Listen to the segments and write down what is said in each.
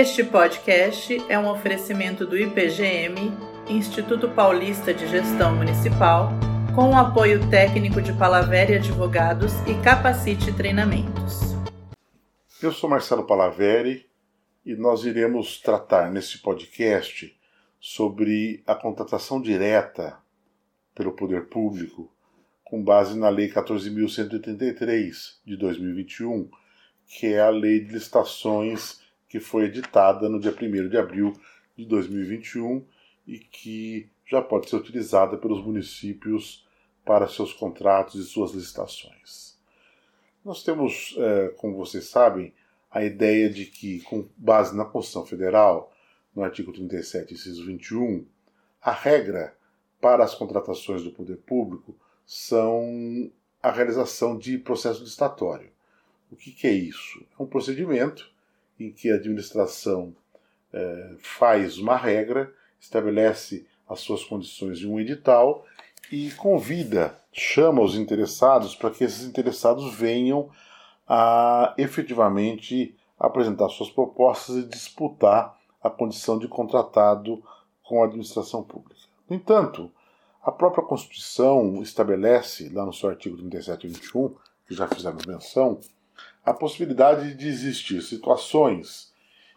Este podcast é um oferecimento do IPGM, Instituto Paulista de Gestão Municipal, com o apoio técnico de Palaveri Advogados e Capacite Treinamentos. Eu sou Marcelo Palaveri e nós iremos tratar nesse podcast sobre a contratação direta pelo poder público com base na Lei 14.183 de 2021, que é a Lei de Licitações que foi editada no dia 1 de abril de 2021 e que já pode ser utilizada pelos municípios para seus contratos e suas licitações. Nós temos, é, como vocês sabem, a ideia de que, com base na Constituição Federal, no artigo 37, inciso 21, a regra para as contratações do poder público são a realização de processo licitatório. O que, que é isso? É um procedimento em que a administração é, faz uma regra, estabelece as suas condições de um edital e convida, chama os interessados para que esses interessados venham a efetivamente apresentar suas propostas e disputar a condição de contratado com a administração pública. No entanto, a própria Constituição estabelece, lá no seu artigo 37 e 21, que já fizemos menção, a possibilidade de existir situações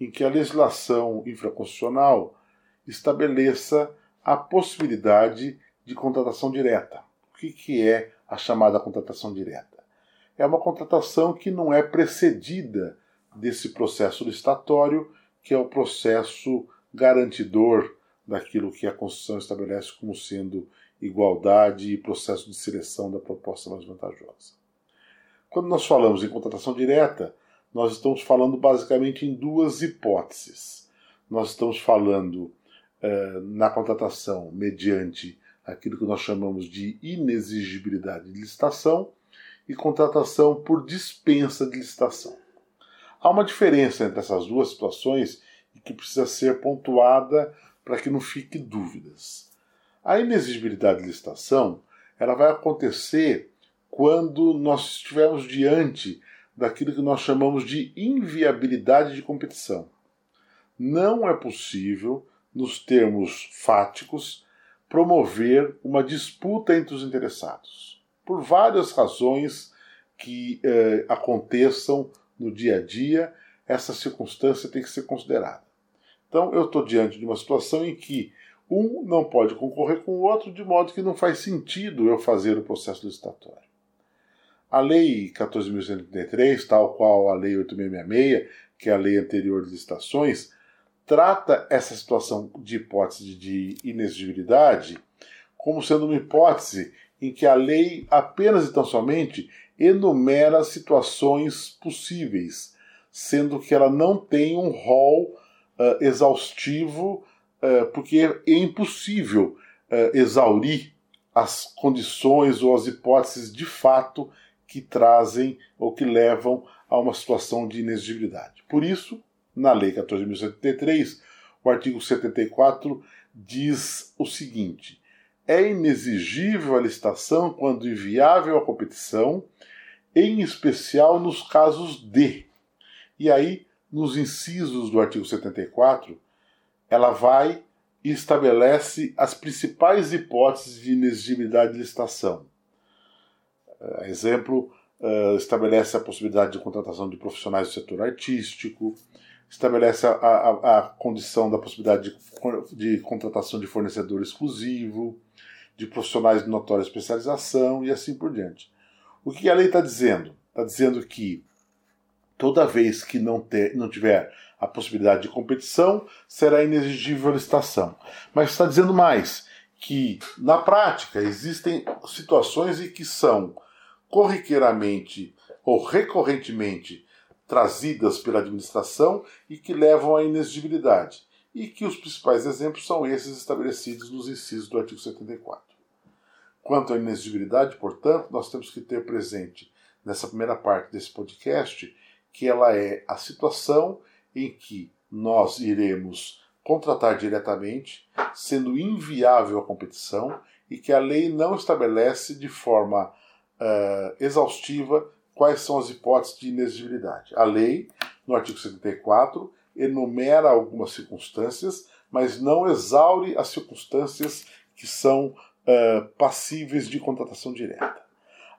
em que a legislação infraconstitucional estabeleça a possibilidade de contratação direta. O que, que é a chamada contratação direta? é uma contratação que não é precedida desse processo licitatório, que é o processo garantidor daquilo que a Constituição estabelece como sendo igualdade e processo de seleção da proposta mais vantajosa. Quando nós falamos em contratação direta, nós estamos falando basicamente em duas hipóteses. Nós estamos falando eh, na contratação mediante aquilo que nós chamamos de inexigibilidade de licitação e contratação por dispensa de licitação. Há uma diferença entre essas duas situações que precisa ser pontuada para que não fique dúvidas. A inexigibilidade de licitação ela vai acontecer quando nós estivermos diante daquilo que nós chamamos de inviabilidade de competição. Não é possível, nos termos fáticos, promover uma disputa entre os interessados por várias razões que eh, aconteçam no dia a dia, essa circunstância tem que ser considerada. Então, eu estou diante de uma situação em que um não pode concorrer com o outro, de modo que não faz sentido eu fazer o processo licitatório. A Lei 14.133, tal qual a Lei 8.666, que é a lei anterior de licitações, trata essa situação de hipótese de inexigibilidade como sendo uma hipótese em que a lei apenas e tão somente enumera situações possíveis, sendo que ela não tem um rol uh, exaustivo, uh, porque é impossível uh, exaurir as condições ou as hipóteses de fato que trazem ou que levam a uma situação de inexigibilidade. Por isso, na Lei 14.073, o artigo 74 diz o seguinte: é inexigível a licitação quando inviável a competição, em especial nos casos de. E aí, nos incisos do artigo 74, ela vai e estabelece as principais hipóteses de inexigibilidade de licitação. Uh, exemplo, uh, estabelece a possibilidade de contratação de profissionais do setor artístico, estabelece a, a, a condição da possibilidade de, de contratação de fornecedor exclusivo, de profissionais de notória especialização e assim por diante. O que a lei está dizendo? Está dizendo que toda vez que não, ter, não tiver a possibilidade de competição, será inexigível a licitação. Mas está dizendo mais que, na prática, existem situações em que são corriqueiramente ou recorrentemente trazidas pela administração e que levam à inexigibilidade e que os principais exemplos são esses estabelecidos nos incisos do artigo 74. Quanto à inexigibilidade, portanto, nós temos que ter presente nessa primeira parte desse podcast que ela é a situação em que nós iremos contratar diretamente, sendo inviável a competição e que a lei não estabelece de forma uh, exaustiva quais são as hipóteses de inexigibilidade. A lei, no artigo 74, enumera algumas circunstâncias, mas não exaure as circunstâncias que são uh, passíveis de contratação direta.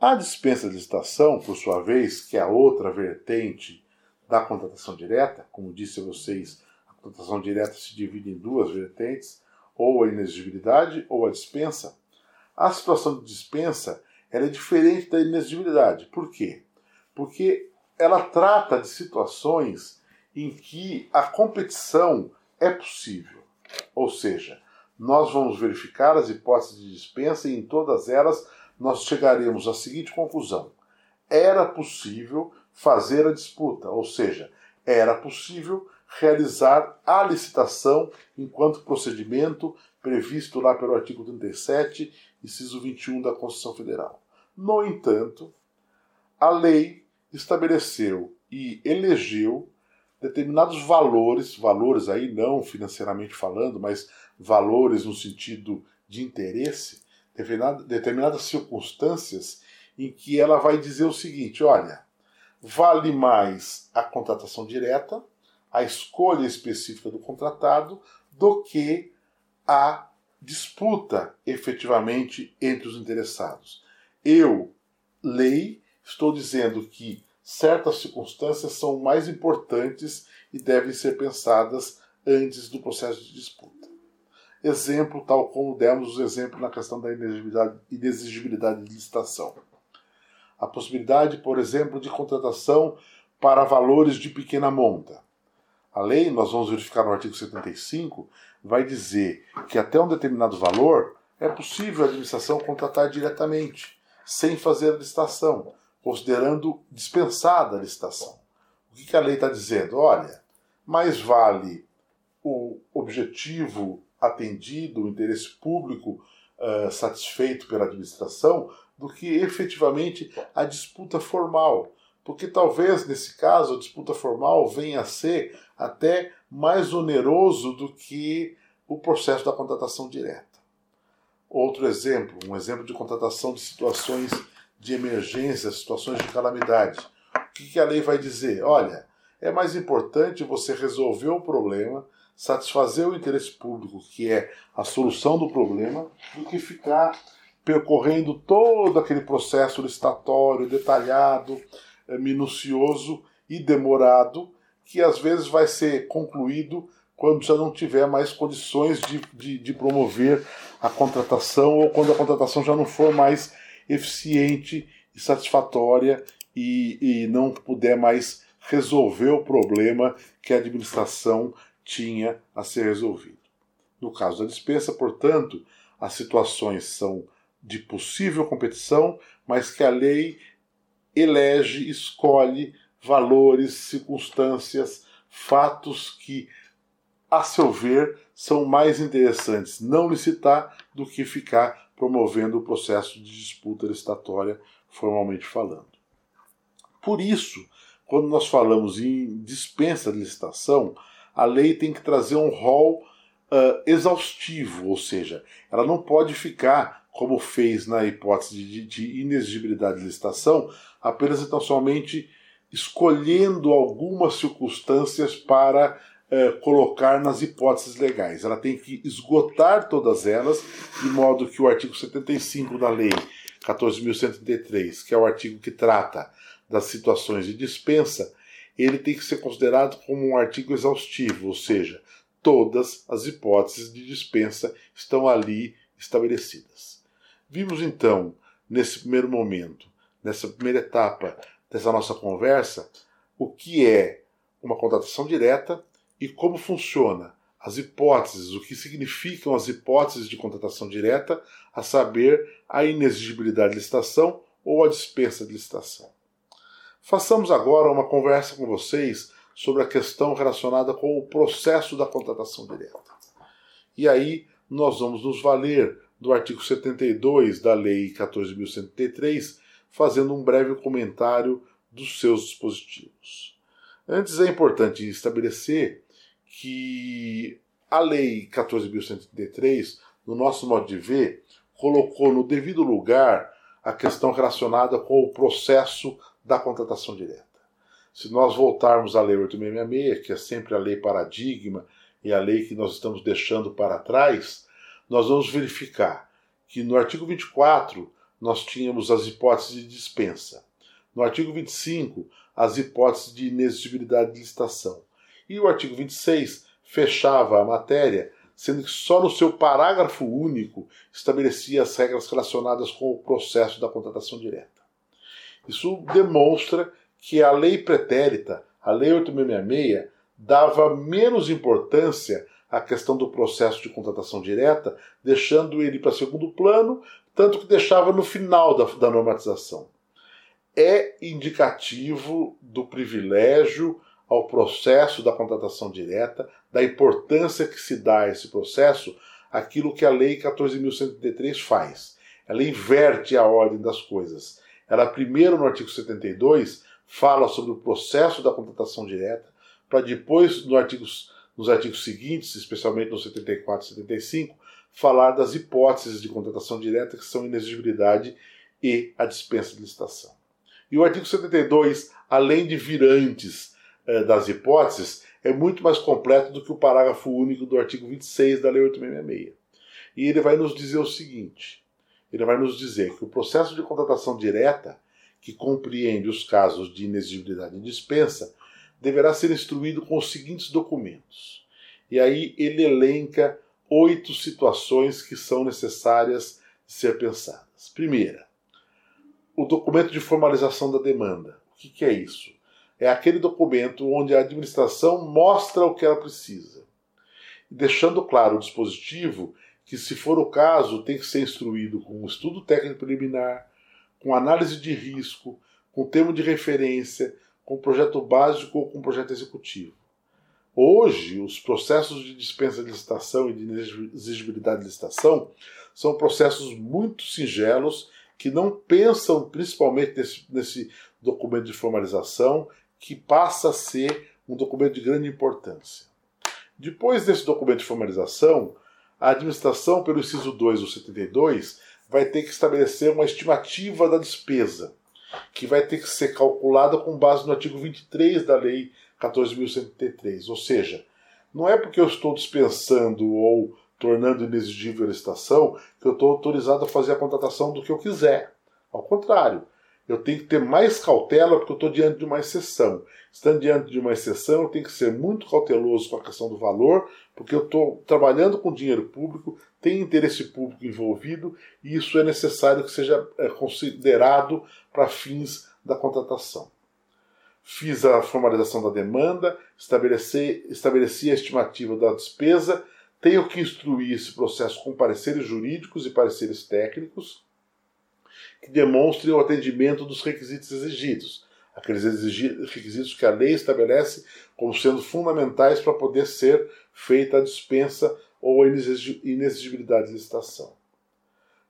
A dispensa de licitação, por sua vez, que é a outra vertente da contratação direta, como disse a vocês, a contratação direta se divide em duas vertentes, ou a inexigibilidade ou a dispensa. A situação de dispensa ela é diferente da inexigibilidade. Por quê? Porque ela trata de situações em que a competição é possível. Ou seja, nós vamos verificar as hipóteses de dispensa e em todas elas nós chegaremos à seguinte conclusão: era possível fazer a disputa, ou seja, era possível realizar a licitação enquanto procedimento previsto lá pelo artigo 37, inciso 21 da Constituição Federal. No entanto, a lei estabeleceu e elegeu determinados valores, valores aí não financeiramente falando, mas valores no sentido de interesse, determinadas circunstâncias em que ela vai dizer o seguinte: olha, vale mais a contratação direta, a escolha específica do contratado, do que a disputa efetivamente entre os interessados. Eu, lei, estou dizendo que certas circunstâncias são mais importantes e devem ser pensadas antes do processo de disputa. Exemplo, tal como demos o exemplo na questão da inexigibilidade de licitação. A possibilidade, por exemplo, de contratação para valores de pequena monta. A lei, nós vamos verificar no artigo 75, vai dizer que até um determinado valor é possível a administração contratar diretamente, sem fazer a licitação, considerando dispensada a licitação. O que a lei está dizendo? Olha, mais vale o objetivo atendido, o interesse público uh, satisfeito pela administração, do que efetivamente a disputa formal. Porque talvez, nesse caso, a disputa formal venha a ser até mais oneroso do que o processo da contratação direta. Outro exemplo, um exemplo de contratação de situações de emergência, situações de calamidade. O que a lei vai dizer? Olha, é mais importante você resolver o problema, satisfazer o interesse público, que é a solução do problema, do que ficar percorrendo todo aquele processo licitatório detalhado, minucioso e demorado, que às vezes vai ser concluído quando já não tiver mais condições de, de, de promover a contratação ou quando a contratação já não for mais eficiente e satisfatória e, e não puder mais resolver o problema que a administração tinha a ser resolvido. No caso da dispensa, portanto, as situações são de possível competição, mas que a lei elege, escolhe valores, circunstâncias, fatos que, a seu ver, são mais interessantes não licitar do que ficar promovendo o processo de disputa licitatória, formalmente falando. Por isso, quando nós falamos em dispensa de licitação, a lei tem que trazer um rol uh, exaustivo, ou seja, ela não pode ficar, como fez na hipótese de, de inexigibilidade de licitação, apenas e tão somente escolhendo algumas circunstâncias para é, colocar nas hipóteses legais. Ela tem que esgotar todas elas, de modo que o artigo 75 da Lei 14.133, que é o artigo que trata das situações de dispensa, ele tem que ser considerado como um artigo exaustivo, ou seja, todas as hipóteses de dispensa estão ali estabelecidas. Vimos então, nesse primeiro momento, nessa primeira etapa dessa nossa conversa, o que é uma contratação direta e como funciona as hipóteses, o que significam as hipóteses de contratação direta, a saber, a inexigibilidade de licitação ou a dispensa de licitação. Façamos agora uma conversa com vocês sobre a questão relacionada com o processo da contratação direta. E aí nós vamos nos valer do artigo 72 da Lei 14.103, fazendo um breve comentário dos seus dispositivos. Antes é importante estabelecer que a Lei 14.133, no nosso modo de ver, colocou no devido lugar a questão relacionada com o processo da contratação direta. Se nós voltarmos à Lei 8666, que é sempre a lei paradigma e a lei que nós estamos deixando para trás, nós vamos verificar que no artigo 24 nós tínhamos as hipóteses de dispensa. No artigo 25, as hipóteses de inexigibilidade de licitação. E o artigo 26 fechava a matéria, sendo que só no seu parágrafo único estabelecia as regras relacionadas com o processo da contratação direta. Isso demonstra que a lei pretérita, a lei 8666, dava menos importância à questão do processo de contratação direta, deixando ele para segundo plano, tanto que deixava no final da, da normatização. É indicativo do privilégio ao processo da contratação direta, da importância que se dá a esse processo, aquilo que a Lei 14.133 faz. Ela inverte a ordem das coisas. Ela, primeiro, no artigo 72, fala sobre o processo da contratação direta, para depois, no nos artigos seguintes, especialmente no 74 e 75, falar das hipóteses de contratação direta, que são inexigibilidade e a dispensa de licitação. E o artigo 72, além de vir antes eh, das hipóteses, é muito mais completo do que o parágrafo único do artigo 26 da Lei 866. E ele vai nos dizer o seguinte: ele vai nos dizer que o processo de contratação direta, que compreende os casos de inexigibilidade e dispensa, deverá ser instruído com os seguintes documentos. E aí ele elenca oito situações que são necessárias de ser pensadas. Primeira, o documento de formalização da demanda. O que, que é isso? É aquele documento onde a administração mostra o que ela precisa, deixando claro o dispositivo que, se for o caso, tem que ser instruído com um estudo técnico preliminar, com análise de risco, com termo de referência, com projeto básico ou com projeto executivo. Hoje, os processos de dispensa de licitação e de exigibilidade de licitação são processos muito singelos que não pensam principalmente nesse, nesse documento de formalização, que passa a ser um documento de grande importância. Depois desse documento de formalização, a administração, pelo inciso 2 do 72, vai ter que estabelecer uma estimativa da despesa, que vai ter que ser calculada com base no artigo 23 da Lei 14.133. Ou seja, não é porque eu estou dispensando ou tornando inexigível a licitação que eu estou autorizado a fazer a contratação do que eu quiser. Ao contrário, eu tenho que ter mais cautela porque eu estou diante de uma exceção. Estando diante de uma exceção, eu tenho que ser muito cauteloso com a questão do valor, porque eu estou trabalhando com dinheiro público, tem interesse público envolvido e isso é necessário que seja é, considerado para fins da contratação. Fiz a formalização da demanda, estabeleci, estabeleci a estimativa da despesa, tenho que instruir esse processo com pareceres jurídicos e pareceres técnicos que demonstrem o atendimento dos requisitos exigidos, aqueles requisitos que a lei estabelece como sendo fundamentais para poder ser feita a dispensa ou a inexigibilidade de licitação.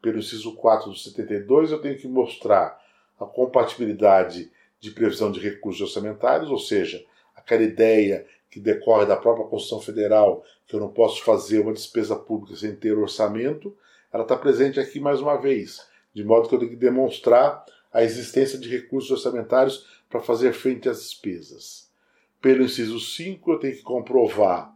Pelo inciso 4 do 72, eu tenho que mostrar a compatibilidade de previsão de recursos orçamentários, ou seja, aquela ideia que decorre da própria Constituição Federal, que eu não posso fazer uma despesa pública sem ter orçamento, ela está presente aqui mais uma vez de modo que eu tenho que demonstrar a existência de recursos orçamentários para fazer frente às despesas. Pelo inciso 5, eu tenho que comprovar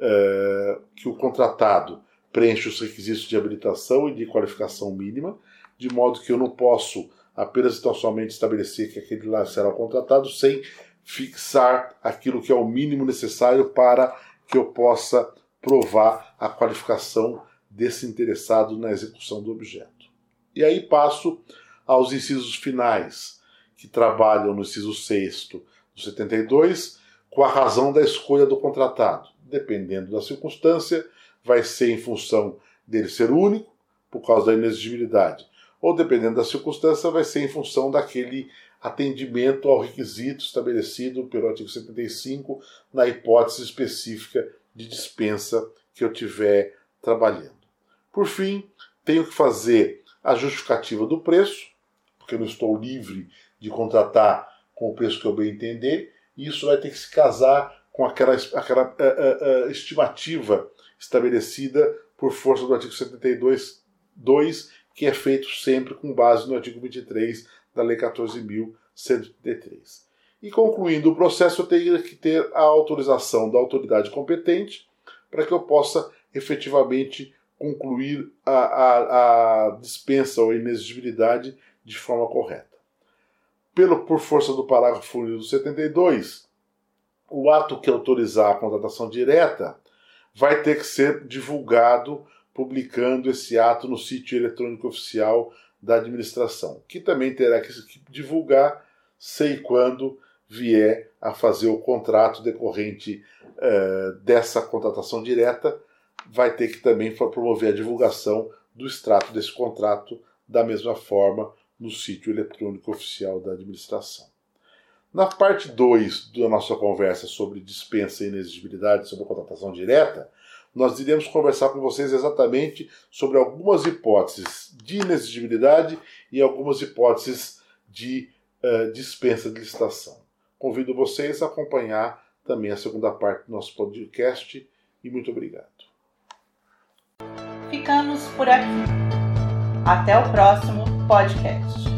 uh, que o contratado preenche os requisitos de habilitação e de qualificação mínima, de modo que eu não posso apenas e tão somente estabelecer que aquele lá será o contratado sem fixar aquilo que é o mínimo necessário para que eu possa provar a qualificação desse interessado na execução do objeto. E aí passo aos incisos finais, que trabalham no inciso 6 do 72, com a razão da escolha do contratado. Dependendo da circunstância, vai ser em função dele ser único, por causa da inexigibilidade, ou dependendo da circunstância, vai ser em função daquele atendimento ao requisito estabelecido pelo artigo 75 na hipótese específica de dispensa que eu tiver trabalhando. Por fim, tenho que fazer a justificativa do preço, porque eu não estou livre de contratar com o preço que eu bem entender, e isso vai ter que se casar com aquela, aquela uh, uh, estimativa estabelecida por força do artigo 72.2, que é feito sempre com base no artigo 23 da Lei 14.133. E concluindo o processo, eu tenho que ter a autorização da autoridade competente para que eu possa efetivamente concluir a, a, a dispensa ou inexigibilidade de forma correta. Pelo, por força do parágrafo único 72, o ato que autorizar a contratação direta vai ter que ser divulgado, publicando esse ato no sítio eletrônico oficial da administração, que também terá que divulgar sei quando vier a fazer o contrato decorrente uh, dessa contratação direta, vai ter que também promover a divulgação do extrato desse contrato da mesma forma no sítio eletrônico oficial da administração. Na parte 2 da nossa conversa sobre dispensa e inexigibilidade sobre contratação direta, nós iremos conversar com vocês exatamente sobre algumas hipóteses de inexigibilidade e algumas hipóteses de uh, dispensa de licitação. Convido vocês a acompanhar também a segunda parte do nosso podcast e muito obrigado. Ficamos por aqui. Até o próximo podcast.